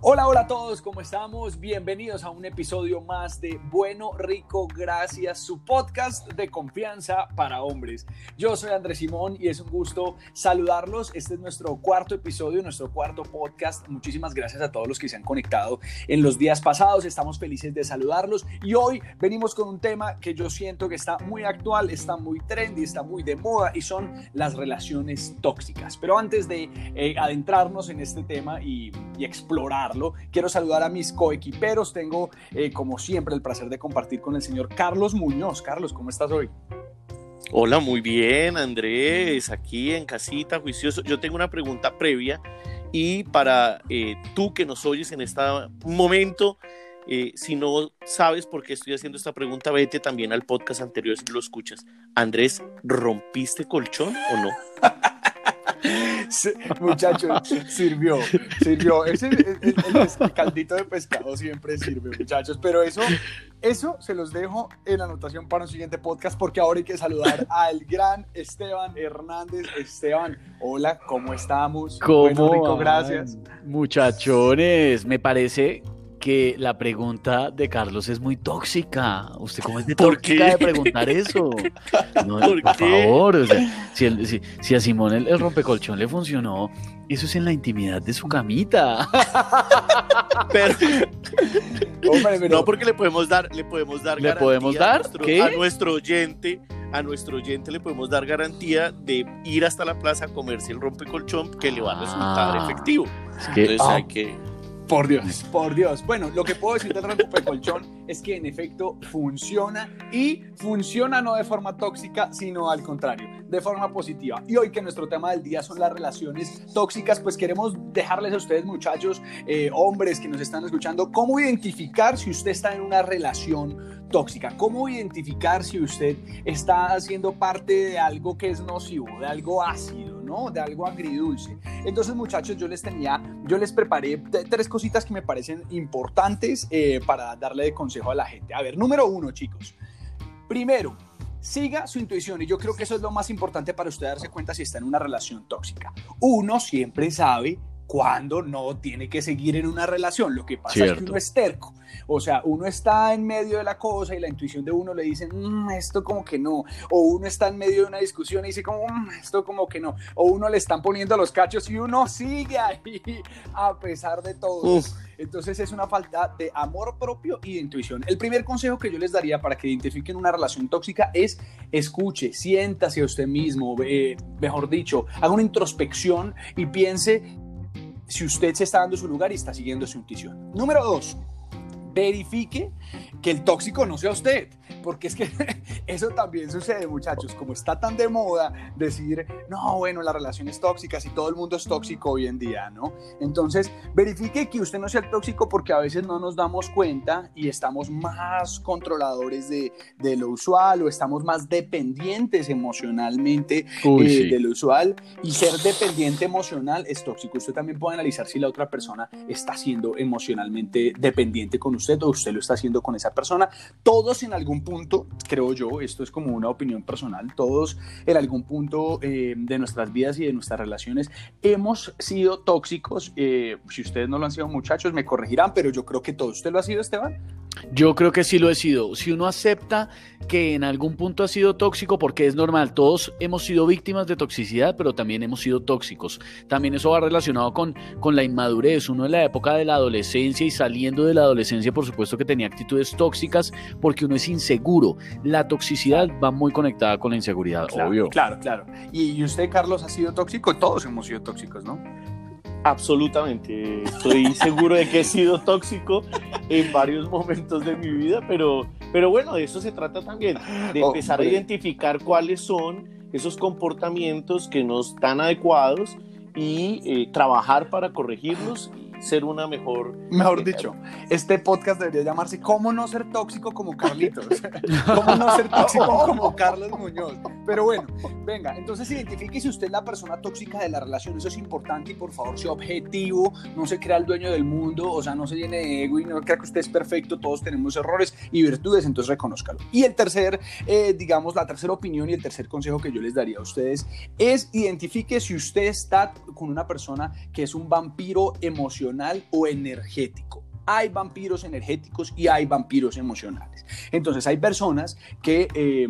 Hola, hola a todos, ¿cómo estamos? Bienvenidos a un episodio más de Bueno, Rico, Gracias, su podcast de confianza para hombres. Yo soy Andrés Simón y es un gusto saludarlos. Este es nuestro cuarto episodio, nuestro cuarto podcast. Muchísimas gracias a todos los que se han conectado en los días pasados. Estamos felices de saludarlos y hoy venimos con un tema que yo siento que está muy actual, está muy trendy, está muy de moda y son las relaciones tóxicas. Pero antes de eh, adentrarnos en este tema y, y explorar Quiero saludar a mis coequiperos. Tengo, eh, como siempre, el placer de compartir con el señor Carlos Muñoz. Carlos, ¿cómo estás hoy? Hola, muy bien, Andrés, aquí en casita, juicioso. Yo tengo una pregunta previa y para eh, tú que nos oyes en este momento, eh, si no sabes por qué estoy haciendo esta pregunta, vete también al podcast anterior si lo escuchas. Andrés, ¿rompiste colchón o no? Muchachos, sirvió, sirvió. Ese, el, caldito de pescado siempre sirve, muchachos. Pero eso, eso se los dejo en anotación para un siguiente podcast, porque ahora hay que saludar al gran Esteban Hernández. Esteban, hola, ¿cómo estamos? ¿Cómo rico, gracias. Muchachones, me parece que la pregunta de Carlos es muy tóxica. ¿Usted cómo es de tóxica de preguntar eso? por, favor, si, a Simón el, rompecolchón le funcionó, eso es en la intimidad de su camita. pero, no porque le podemos dar, le podemos dar, ¿Le podemos dar? A nuestro, a nuestro oyente a nuestro oyente le podemos dar garantía de ir hasta la plaza a comerse el rompecolchón que le va a resultar ah. efectivo. Es que, Entonces hay que por Dios, por Dios. Bueno, lo que puedo decir del de colchón es que en efecto funciona y funciona no de forma tóxica, sino al contrario, de forma positiva. Y hoy que nuestro tema del día son las relaciones tóxicas, pues queremos dejarles a ustedes muchachos, eh, hombres que nos están escuchando, cómo identificar si usted está en una relación tóxica, cómo identificar si usted está haciendo parte de algo que es nocivo, de algo ácido de algo agridulce. Entonces, muchachos, yo les tenía, yo les preparé tres cositas que me parecen importantes eh, para darle de consejo a la gente. A ver, número uno, chicos. Primero, siga su intuición y yo creo que eso es lo más importante para usted darse cuenta si está en una relación tóxica. Uno siempre sabe cuando no tiene que seguir en una relación. Lo que pasa es que uno es terco. O sea, uno está en medio de la cosa y la intuición de uno le dice, mm, esto como que no. O uno está en medio de una discusión y dice, como, mm, esto como que no. O uno le están poniendo los cachos y uno sigue ahí a pesar de todo. Entonces es una falta de amor propio y de intuición. El primer consejo que yo les daría para que identifiquen una relación tóxica es escuche, siéntase a usted mismo, eh, mejor dicho, haga una introspección y piense si usted se está dando su lugar y está siguiendo su intuición. Número dos, verifique que el tóxico no sea usted, porque es que eso también sucede, muchachos, como está tan de moda decir, no, bueno, las relaciones tóxicas y todo el mundo es tóxico hoy en día, ¿no? Entonces, verifique que usted no sea el tóxico porque a veces no nos damos cuenta y estamos más controladores de, de lo usual o estamos más dependientes emocionalmente eh, de lo usual y ser dependiente emocional es tóxico. Usted también puede analizar si la otra persona está siendo emocionalmente dependiente con usted o usted lo está haciendo con esa persona. Todos en algún punto, creo yo, esto es como una opinión personal, todos en algún punto eh, de nuestras vidas y de nuestras relaciones hemos sido tóxicos. Eh, si ustedes no lo han sido muchachos, me corregirán, pero yo creo que todo usted lo ha sido, Esteban. Yo creo que sí lo he sido. Si uno acepta que en algún punto ha sido tóxico, porque es normal, todos hemos sido víctimas de toxicidad, pero también hemos sido tóxicos. También eso va relacionado con, con la inmadurez. Uno en la época de la adolescencia y saliendo de la adolescencia, por supuesto que tenía actitudes tóxicas porque uno es inseguro. La toxicidad va muy conectada con la inseguridad, claro, obvio. Claro, claro. ¿Y usted, Carlos, ha sido tóxico? Todos hemos sido tóxicos, ¿no? Absolutamente. Estoy seguro de que he sido tóxico en varios momentos de mi vida, pero, pero bueno, de eso se trata también, de oh, empezar a identificar cuáles son esos comportamientos que no están adecuados y eh, trabajar para corregirlos ser una mejor... Mejor dicho, este podcast debería llamarse ¿Cómo no ser tóxico como Carlitos? ¿Cómo no ser tóxico como Carlos Muñoz? Pero bueno, venga, entonces identifique si usted es la persona tóxica de la relación, eso es importante y por favor sea objetivo, no se crea el dueño del mundo, o sea, no se llene de ego y no crea que usted es perfecto, todos tenemos errores y virtudes, entonces reconózcalo. Y el tercer, eh, digamos, la tercera opinión y el tercer consejo que yo les daría a ustedes es identifique si usted está con una persona que es un vampiro emocional o energético. Hay vampiros energéticos y hay vampiros emocionales. Entonces hay personas que... Eh,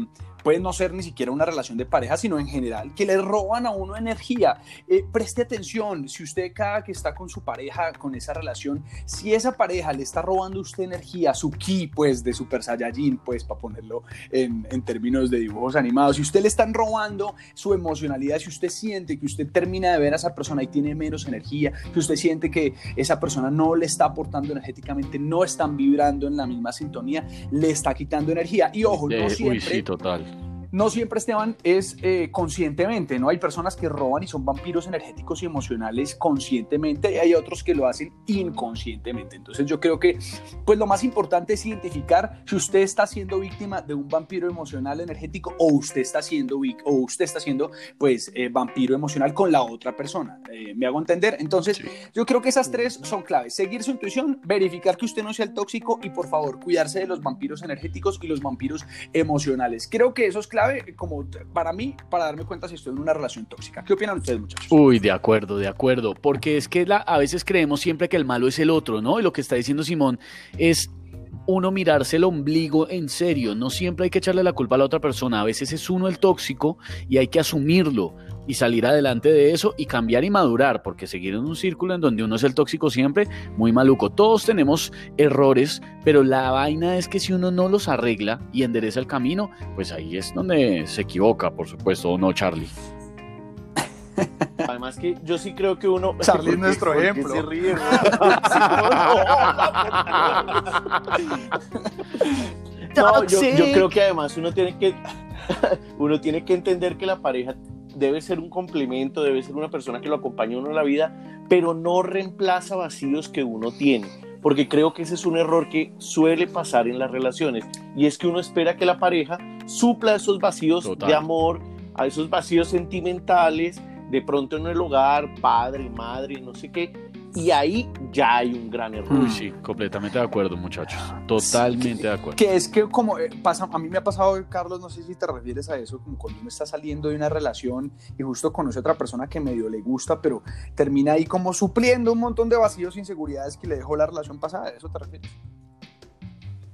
puede no ser ni siquiera una relación de pareja, sino en general, que le roban a uno energía. Eh, preste atención, si usted cada que está con su pareja, con esa relación, si esa pareja le está robando a usted energía, su ki, pues, de Super Saiyajin, pues, para ponerlo en, en términos de dibujos animados, si usted le están robando su emocionalidad, si usted siente que usted termina de ver a esa persona y tiene menos energía, si usted siente que esa persona no le está aportando energéticamente, no están vibrando en la misma sintonía, le está quitando energía. Y ojo, no siempre... Uy, sí, total no siempre, Esteban, es eh, conscientemente, ¿no? Hay personas que roban y son vampiros energéticos y emocionales conscientemente y hay otros que lo hacen inconscientemente. Entonces yo creo que, pues lo más importante es identificar si usted está siendo víctima de un vampiro emocional energético o usted está siendo, o usted está siendo, pues, eh, vampiro emocional con la otra persona. Eh, ¿Me hago entender? Entonces, yo creo que esas tres son claves. Seguir su intuición, verificar que usted no sea el tóxico y, por favor, cuidarse de los vampiros energéticos y los vampiros emocionales. Creo que eso es clave como para mí, para darme cuenta si estoy en una relación tóxica. ¿Qué opinan ustedes, muchachos? Uy, de acuerdo, de acuerdo. Porque es que la, a veces creemos siempre que el malo es el otro, ¿no? Y lo que está diciendo Simón es uno mirarse el ombligo en serio. No siempre hay que echarle la culpa a la otra persona. A veces es uno el tóxico y hay que asumirlo y salir adelante de eso y cambiar y madurar, porque seguir en un círculo en donde uno es el tóxico siempre, muy maluco. Todos tenemos errores, pero la vaina es que si uno no los arregla y endereza el camino, pues ahí es donde se equivoca, por supuesto, ¿o no, Charlie? Además que yo sí creo que uno... Charlie es nuestro ejemplo. Se ríe, no, yo, yo creo que además uno tiene que uno tiene que entender que la pareja debe ser un complemento, debe ser una persona que lo acompañe a uno en la vida, pero no reemplaza vacíos que uno tiene. Porque creo que ese es un error que suele pasar en las relaciones. Y es que uno espera que la pareja supla esos vacíos de amor, a esos vacíos sentimentales, de pronto en el hogar, padre, madre, no sé qué, y ahí ya hay un gran error. Uy, sí, completamente de acuerdo, muchachos. Totalmente de acuerdo. Que es que como eh, pasa, a mí me ha pasado, Carlos, no sé si te refieres a eso, como cuando uno está saliendo de una relación y justo conoce a otra persona que medio le gusta, pero termina ahí como supliendo un montón de vacíos e inseguridades que le dejó la relación pasada. ¿A eso te refieres?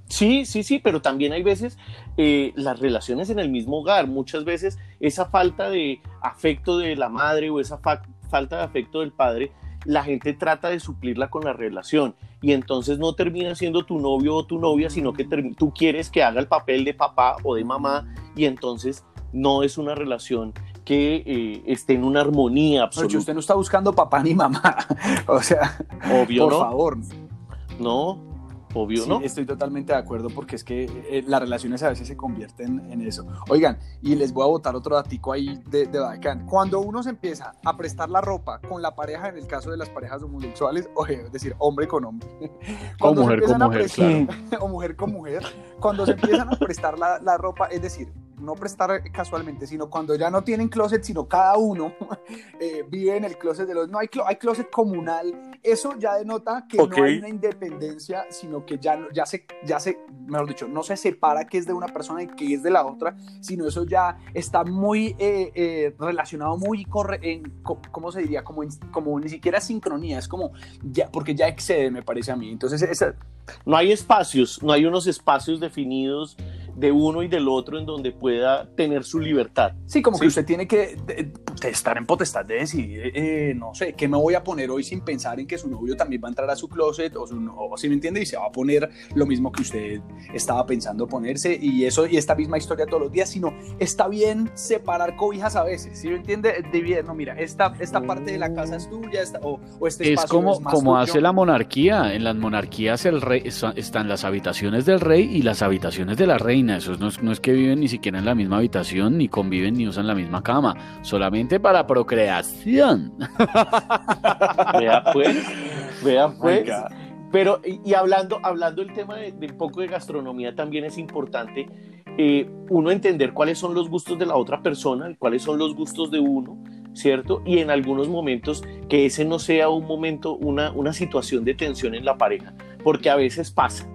Sí, sí, sí, pero también hay veces eh, las relaciones en el mismo hogar, muchas veces esa falta de afecto de la madre o esa falta de afecto del padre la gente trata de suplirla con la relación y entonces no termina siendo tu novio o tu novia, sino que tú quieres que haga el papel de papá o de mamá y entonces no es una relación que eh, esté en una armonía absoluta. usted no está buscando papá ni mamá, o sea, obvio, por favor. No, obvio, ¿no? Estoy totalmente de acuerdo porque es que eh, las relaciones a veces se convierten en eso. Oigan, y les voy a botar otro datico ahí de, de bacán. Cuando uno se empieza a prestar la ropa con la pareja, en el caso de las parejas homosexuales, o es decir, hombre con hombre. O mujer con mujer, claro. O mujer con mujer. Cuando se empiezan a prestar la, la ropa, es decir, no prestar casualmente, sino cuando ya no tienen closet, sino cada uno eh, vive en el closet de los... No, hay, hay closet comunal. Eso ya denota que no hay una independencia, sino que ya, ya, se, ya se, mejor dicho, no se separa qué es de una persona y qué es de la otra, sino eso ya está muy eh, eh, relacionado, muy corre en, ¿cómo se diría? Como, como ni siquiera sincronía, es como, ya, porque ya excede, me parece a mí. Entonces, esa... no hay espacios, no hay unos espacios definidos de uno y del otro en donde pueda tener su libertad. Sí, como que usted tiene que estar en potestad de decidir, eh, no sé, qué me voy a poner hoy sin pensar en que su novio también va a entrar a su closet o, su, si me entiende, y se va a poner lo mismo que usted estaba pensando ponerse y eso y esta misma historia todos los días, sino está bien separar cobijas a veces, ¿sí me entiende? De bien, no, mira, esta, esta parte de la casa es tuya o, este espacio es como, es como hace la monarquía, en las monarquías el rey están las habitaciones del rey y las habitaciones de la reina eso no es, que viven ni siquiera en la misma habitación, ni conviven, ni usan la misma cama. Solamente para procreación. Vea pues, vea pues. Pero, y, hablando, hablando del tema de, un poco de gastronomía, también es importante eh, uno entender cuáles son los gustos de la otra persona, cuáles son los gustos de uno, ¿cierto? Y en algunos momentos que ese no sea un momento, una, una situación de tensión en la pareja, porque a veces pasa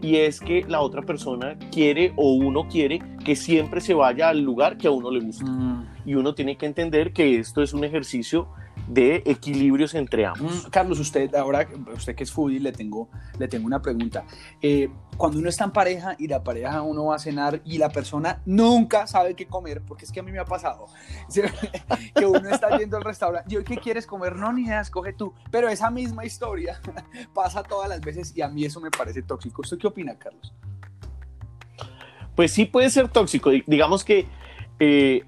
y es que la otra persona quiere o uno quiere que siempre se vaya al lugar que a uno le gusta. Mm. Y uno tiene que entender que esto es un ejercicio de equilibrios entre ambos. Mm, Carlos, usted ahora, usted que es foodie, le tengo, le tengo una pregunta. Eh, cuando uno está en pareja y la pareja uno va a cenar y la persona nunca sabe qué comer, porque es que a mí me ha pasado, que uno está yendo al restaurante, yo, ¿qué quieres comer? No, ni idea, escoge tú. Pero esa misma historia pasa todas las veces y a mí eso me parece tóxico. ¿Usted qué opina, Carlos? Pues sí puede ser tóxico. Digamos que eh,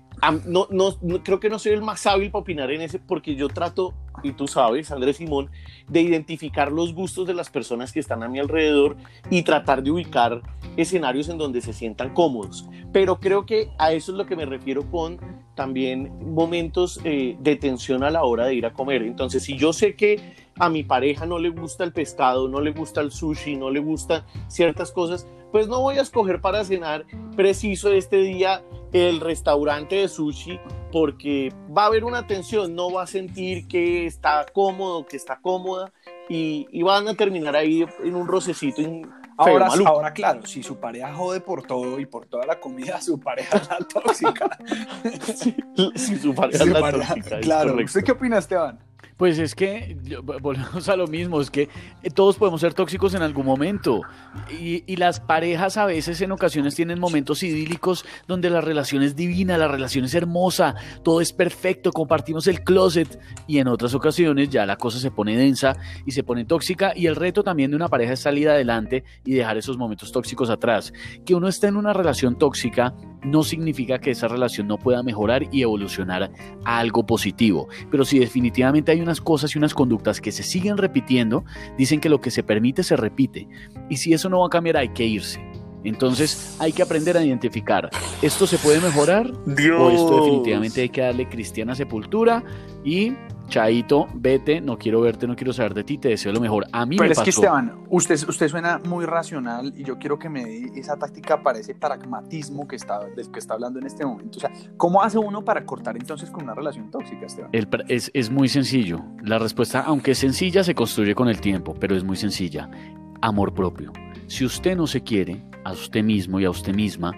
no, no, creo que no soy el más hábil para opinar en ese, porque yo trato, y tú sabes, Andrés Simón, de identificar los gustos de las personas que están a mi alrededor y tratar de ubicar escenarios en donde se sientan cómodos. Pero creo que a eso es lo que me refiero con también momentos eh, de tensión a la hora de ir a comer. Entonces, si yo sé que a mi pareja no le gusta el pescado, no le gusta el sushi, no le gustan ciertas cosas, pues no voy a escoger para cenar preciso este día el restaurante de sushi porque va a haber una tensión, no va a sentir que está cómodo, que está cómoda y, van a terminar ahí en un rocecito. ahora, ahora, claro, si su pareja jode por todo y por toda la comida, su pareja es la tóxica. si su pareja es la tóxica. Claro, ¿usted qué opina, Esteban? Pues es que volvemos a lo mismo, es que eh, todos podemos ser tóxicos en algún momento y, las parejas a veces en ocasiones tienen momentos idílicos donde la relación es divina, la relación es hermosa, todo es perfecto, compartimos el closet y en otras ocasiones ya la cosa se pone densa y se pone tóxica y el reto también de una pareja es salir adelante y dejar esos momentos tóxicos atrás. Que uno esté en una relación tóxica no significa que esa relación no pueda mejorar y evolucionar a algo positivo, pero si definitivamente hay una cosas y unas conductas que se siguen repitiendo, dicen que lo que se permite se repite. Y si eso no va a cambiar, hay que irse. Entonces hay que aprender a identificar, ¿esto se puede mejorar? ¿O esto definitivamente hay que darle cristiana sepultura? Y Chaito, vete, no quiero verte, no quiero saber de ti, te deseo lo mejor. A mí Pero me es que Esteban, usted, usted suena muy racional y yo quiero que me dé esa táctica para ese pragmatismo que está, del que está hablando en este momento. O sea, ¿cómo hace uno para cortar entonces con una relación tóxica, Esteban? es, es muy sencillo. La respuesta, aunque es sencilla, se construye con el tiempo, pero es muy sencilla. Amor propio. Si usted no se quiere a usted mismo y a usted misma,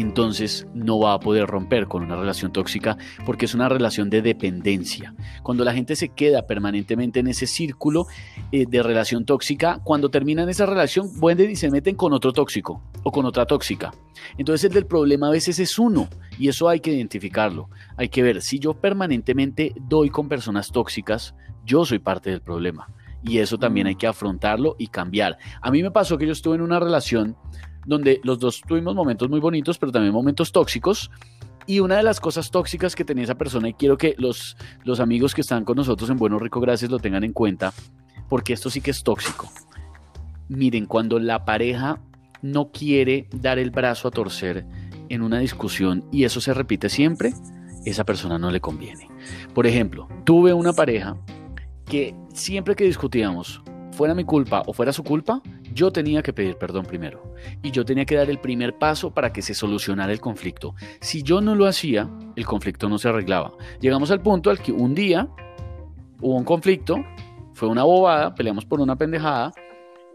entonces no va a poder romper con una relación tóxica porque es una relación de dependencia. Cuando la gente se queda permanentemente en ese círculo eh, de relación tóxica, cuando terminan esa relación, vuelven y se meten con otro tóxico o con otra tóxica. Entonces el del problema a veces es uno y eso hay que identificarlo. Hay que ver, si yo permanentemente doy con personas tóxicas, yo soy parte del problema. Y eso también hay que afrontarlo y cambiar. A mí me pasó que yo estuve en una relación donde los dos tuvimos momentos muy bonitos, pero también momentos tóxicos. Y una de las cosas tóxicas que tenía esa persona, y quiero que los, los amigos que están con nosotros en Bueno Rico Gracias lo tengan en cuenta, porque esto sí que es tóxico. Miren, cuando la pareja no quiere dar el brazo a torcer en una discusión y eso se repite siempre, esa persona no le conviene. Por ejemplo, tuve una pareja que siempre que discutíamos, fuera mi culpa o fuera su culpa, yo tenía que pedir perdón primero y yo tenía que dar el primer paso para que se solucionara el conflicto. Si yo no lo hacía, el conflicto no se arreglaba. Llegamos al punto al que un día hubo un conflicto, fue una bobada, peleamos por una pendejada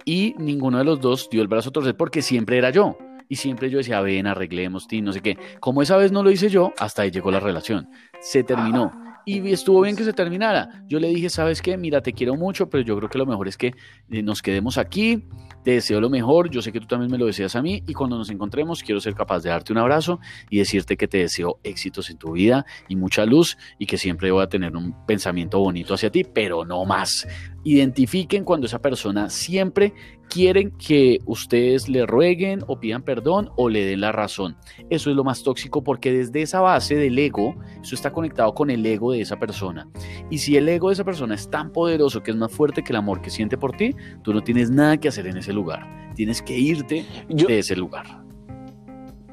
y ninguno de los dos dio el brazo a torcer porque siempre era yo. Y siempre yo decía, ven, arreglemos, no sé qué. Como esa vez no lo hice yo, hasta ahí llegó la relación. Se terminó y estuvo bien que se terminara. Yo le dije, ¿sabes qué? Mira, te quiero mucho, pero yo creo que lo mejor es que eh, nos quedemos aquí. Te deseo lo mejor, yo sé que tú también me lo deseas a mí y cuando nos encontremos quiero ser capaz de darte un abrazo y decirte que te deseo éxitos en tu vida y mucha luz y que siempre voy a tener un pensamiento bonito hacia ti, pero no más. Identifiquen cuando esa persona siempre quieren que ustedes le rueguen o pidan perdón o le den la razón. Eso es lo más tóxico porque desde esa base del ego, eso está conectado con el ego de esa persona. Y si el ego de esa persona es tan poderoso que es más fuerte que el amor que siente por ti, tú no tienes nada que hacer en ese lugar. Tienes que irte de ese lugar.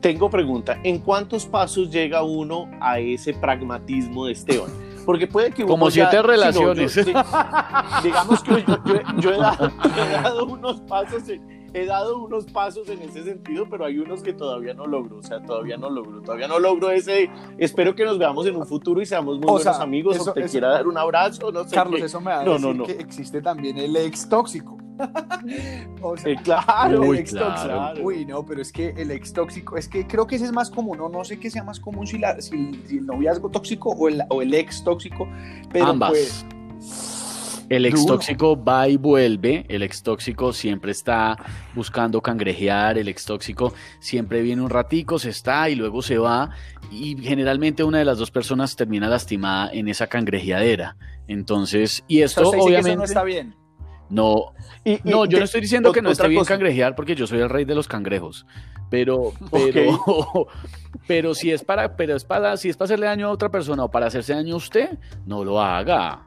Tengo pregunta, ¿en cuántos pasos llega uno a ese pragmatismo de Esteban? Porque puede que Como siete relaciones. digamos que yo, he, dado, unos pasos. he dado unos pasos en ese sentido, pero hay unos que todavía no logro, o sea, todavía no logro, todavía no logro ese, espero que nos veamos en un futuro y seamos muy buenos amigos, o te quiera dar un abrazo, no sé Carlos, eso me da no, no, no. que existe también el ex tóxico. o sea, Eh, claro, Uy, el ex claro. tóxico. Uy, no, pero es que el ex tóxico, es que creo que ese es más común, no, no sé qué sea más común si, la, si, si el noviazgo tóxico o el, o el ex tóxico, pero Ambas. pues El ex tóxico va y vuelve, el ex tóxico siempre está buscando cangrejear, el ex tóxico siempre viene un ratico, se está y luego se va y generalmente una de las dos personas termina lastimada en esa cangrejeadera. Entonces, y o sea, esto obviamente no está bien. No, Y- y no, yo te- no estoy diciendo que no esté bien cosa. cangrejear porque yo soy el rey de los cangrejos. Pero, pero, pero si es para, pero es para, si es para hacerle daño a otra persona o para hacerse daño a usted, no lo haga.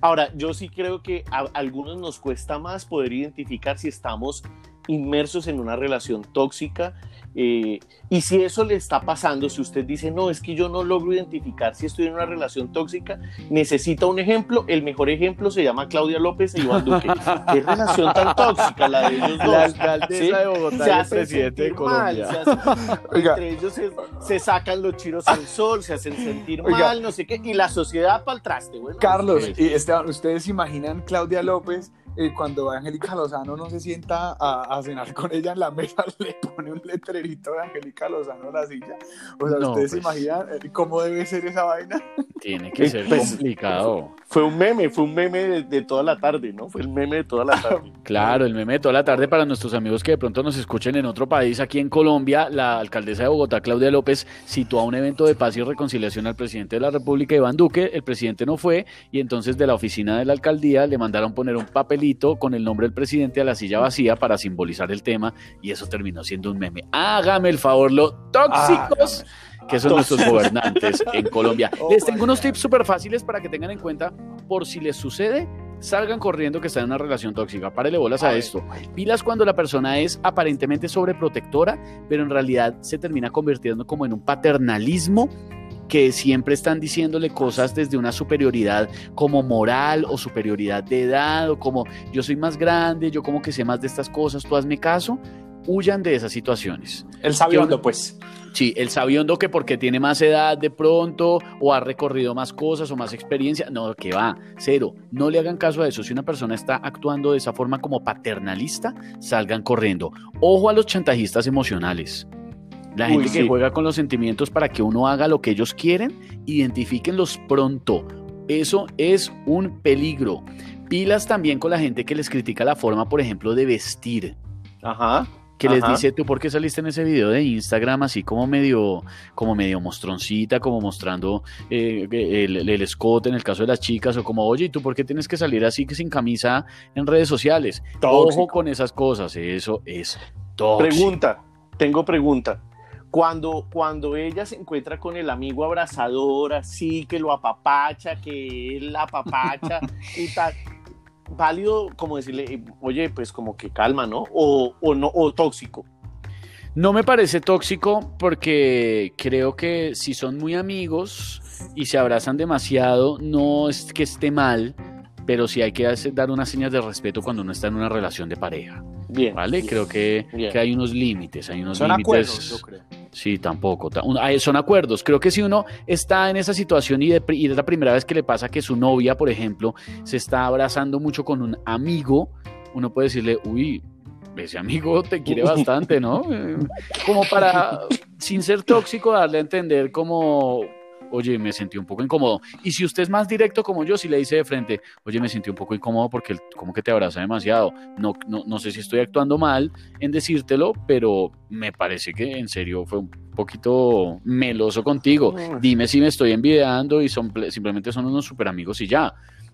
Ahora, yo sí creo que a algunos nos cuesta más poder identificar si estamos inmersos en una relación tóxica eh, y si eso le está pasando, si usted dice, no, es que yo no logro identificar si estoy en una relación tóxica, necesita un ejemplo, el mejor ejemplo se llama Claudia López e Iván Duque. ¿Qué relación tan tóxica la de ellos dos? La alcaldesa ¿Sí? de Bogotá Se y el presidente de mal, Colombia. entre ellos se, se sacan los chiros al sol, se hacen sentir Oiga. mal, no sé qué, y la sociedad para el traste, bueno. Carlos y Esteban, ¿ustedes imaginan Claudia López eh, cuando Angélica Lozano no se sienta a, a cenar con ella en la mesa, le pone un letrerito de Angélica Lozano a la silla? O sea, No, ¿ustedes se pues. imaginan eh, cómo debe ser esa vaina? Tiene que ser Pues, complicado. Fue un meme, fue un meme de, de toda la tarde, ¿no? Fue el meme de toda la tarde. Claro, el meme de toda la tarde para nuestros amigos que de pronto nos escuchen en otro país. Aquí en Colombia, la alcaldesa de Bogotá, Claudia López, citó a un evento de paz y reconciliación al presidente de la República, Iván Duque. El presidente no fue y entonces de la oficina de la alcaldía le mandaron poner un papelito con el nombre del presidente a la silla vacía para simbolizar el tema y eso terminó siendo un meme. Hágame el favor, lo tóxicos que son nuestros gobernantes en Colombia. Oh Les tengo unos God. tips súper fáciles para que tengan en cuenta por si les sucede, salgan corriendo que están en una relación tóxica. Párele bolas a, A esto. Pilas cuando la persona es aparentemente sobreprotectora, pero en realidad se termina convirtiendo como en un paternalismo que siempre están diciéndole cosas desde una superioridad como moral o superioridad de edad o como yo soy más grande, yo como que sé más de estas cosas, tú hazme caso. Huyan de esas situaciones. El sabiondo, pues. Sí, el sabiondo que porque tiene más edad de pronto o ha recorrido más cosas o más experiencia, no, que va, cero. No le hagan caso a eso. Si una persona está actuando de esa forma como paternalista, salgan corriendo. Ojo a los chantajistas emocionales. La Uy, gente que juega con los sentimientos para que uno haga lo que ellos quieren, identifíquenlos pronto. Eso es un peligro. Pilas también con la gente que les critica la forma, por ejemplo, de vestir Ajá. que les dice, ¿tú por qué saliste en ese video de Instagram así como medio, como medio mostroncita, como mostrando eh, el, el escote en el caso de las chicas, o como, oye, ¿y tú por qué tienes que salir así que sin camisa en redes sociales? Tóxico. Ojo con esas cosas, eso es tóxico. Pregunta, tengo pregunta. Cuando, cuando ella se encuentra con el amigo abrazador, así que lo apapacha, que él la apapacha y tal, válido como decirle, eh, oye, pues como que calma, ¿no? O, o no, o tóxico. No me parece tóxico porque creo que si son muy amigos y se abrazan demasiado, no es que esté mal, pero sí hay que hacer- dar unas señas de respeto cuando uno está en una relación de pareja. Bien. ¿Vale? bien. Creo que, Bien. que hay unos límites, hay unos Son límites. acuerdos, yo creo. Sí, tampoco. Son acuerdos. Creo que si uno está en esa situación y, de y es la primera vez que le pasa que su novia, por ejemplo, se está abrazando mucho con un amigo, uno puede decirle, uy, ese amigo te quiere bastante, ¿no? Eh, Como para, sin ser tóxico, darle a entender como, oye, me sentí un poco incómodo. Y si usted es más directo como yo, si le dice de frente, oye, me sentí un poco incómodo porque como que te abraza demasiado. No, no, no sé si estoy actuando mal en decírtelo, pero me parece que en serio fue un poquito meloso contigo. Dime si me estoy envidiando y son ple- simplemente son unos super amigos y ya.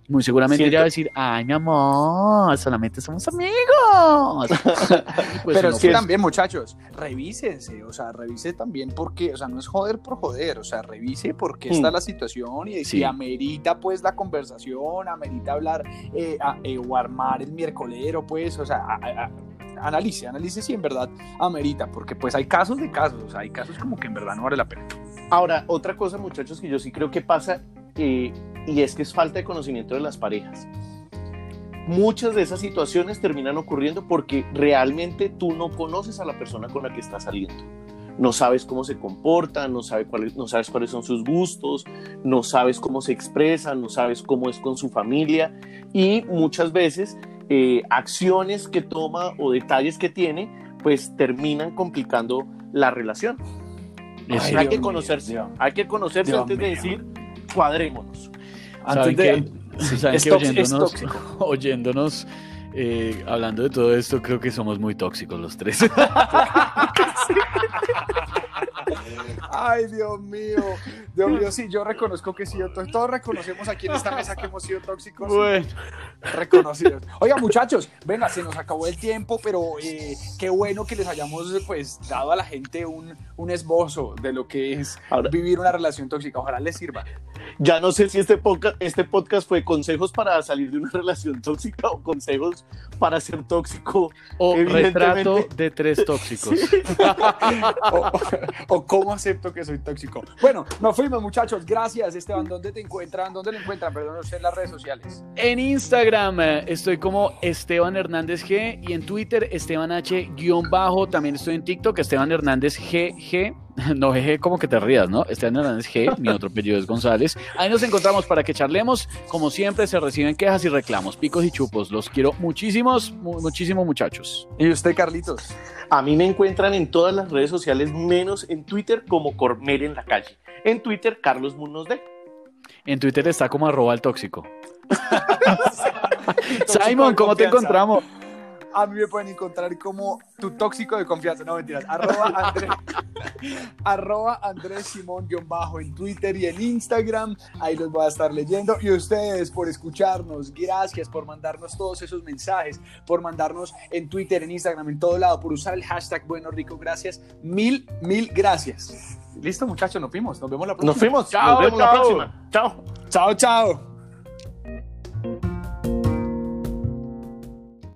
Muy seguramente Siento- ella va a decir, ay, mi amor, solamente somos amigos. Pues Pero es que pues, también, muchachos, revísense, o sea, revise también porque, o sea, no es joder por joder, o sea, revise por qué está Mm. la situación y Sí. si amerita, pues, la conversación, amerita hablar eh, a- eh, o armar el miércolero, pues, o sea, a- a- a- analice, analice si en verdad amerita, porque pues hay casos de casos, o sea, hay casos como que en verdad no vale la pena. Ahora, otra cosa, muchachos, que yo sí creo que pasa, eh, y es que es falta de conocimiento de las parejas. Muchas de esas situaciones terminan ocurriendo porque realmente tú no conoces a la persona con la que estás saliendo. No sabes cómo se comporta, no, sabe cuáles, no sabes cuáles son sus gustos, no sabes cómo se expresa, no sabes cómo es con su familia y muchas veces eh, acciones que toma o detalles que tiene, pues terminan complicando la relación. hay, que conocerse, hay que conocerse antes de decir cuadrémonos. Antes de, oyéndonos, oyéndonos eh, hablando de todo esto, creo que somos muy tóxicos los tres. Ay, Dios mío. Dios mío, sí, yo reconozco que sí. Todos reconocemos aquí en esta mesa que hemos sido tóxicos. Bueno. Reconocidos. Oiga, muchachos, venga, se nos acabó el tiempo, pero eh, qué bueno que les hayamos pues dado a la gente un, un esbozo de lo que es vivir una relación tóxica. Ojalá les sirva. Ya no sé si este podcast, este podcast fue consejos para salir de una relación tóxica o consejos para ser tóxico. O retrato de tres tóxicos. o, cómo acepto que soy tóxico. Bueno, nos fuimos, muchachos. Gracias, Esteban. ¿Dónde te encuentran? ¿Dónde lo encuentran? Perdón, usted en las redes sociales. En Instagram eh, estoy como Esteban Hernández G y en Twitter Esteban H-bajo. También estoy en TikTok Esteban Hernández GG. No, GG como que te rías, ¿no? Esteban Hernández G, mi otro apellido es González. Ahí nos encontramos para que charlemos. Como siempre, se reciben quejas y reclamos, picos y chupos. Los quiero muchísimos, muchísimo, muchachos. ¿Y usted, Carlitos? A mí me encuentran en todas las redes sociales, menos en Twitter, como Cormer en la calle. En Twitter, Carlos Munoz de. En Twitter está como arroba el tóxico. Simon, ¿cómo te encontramos? A mí me pueden encontrar como tu tóxico de confianza. No, mentiras. Arroba Andrés, arroba Andrés Simón bajo en Twitter y en Instagram. Ahí los voy a estar leyendo. Y ustedes por escucharnos. Gracias por mandarnos todos esos mensajes. Por mandarnos en Twitter, en Instagram, en todo lado. Por usar el hashtag Bueno Rico. Gracias. Mil, mil gracias. Listo, muchachos. Nos fuimos. Nos vemos la próxima. Nos fuimos. Chao, nos vemos la próxima. Chao. Chao, chao.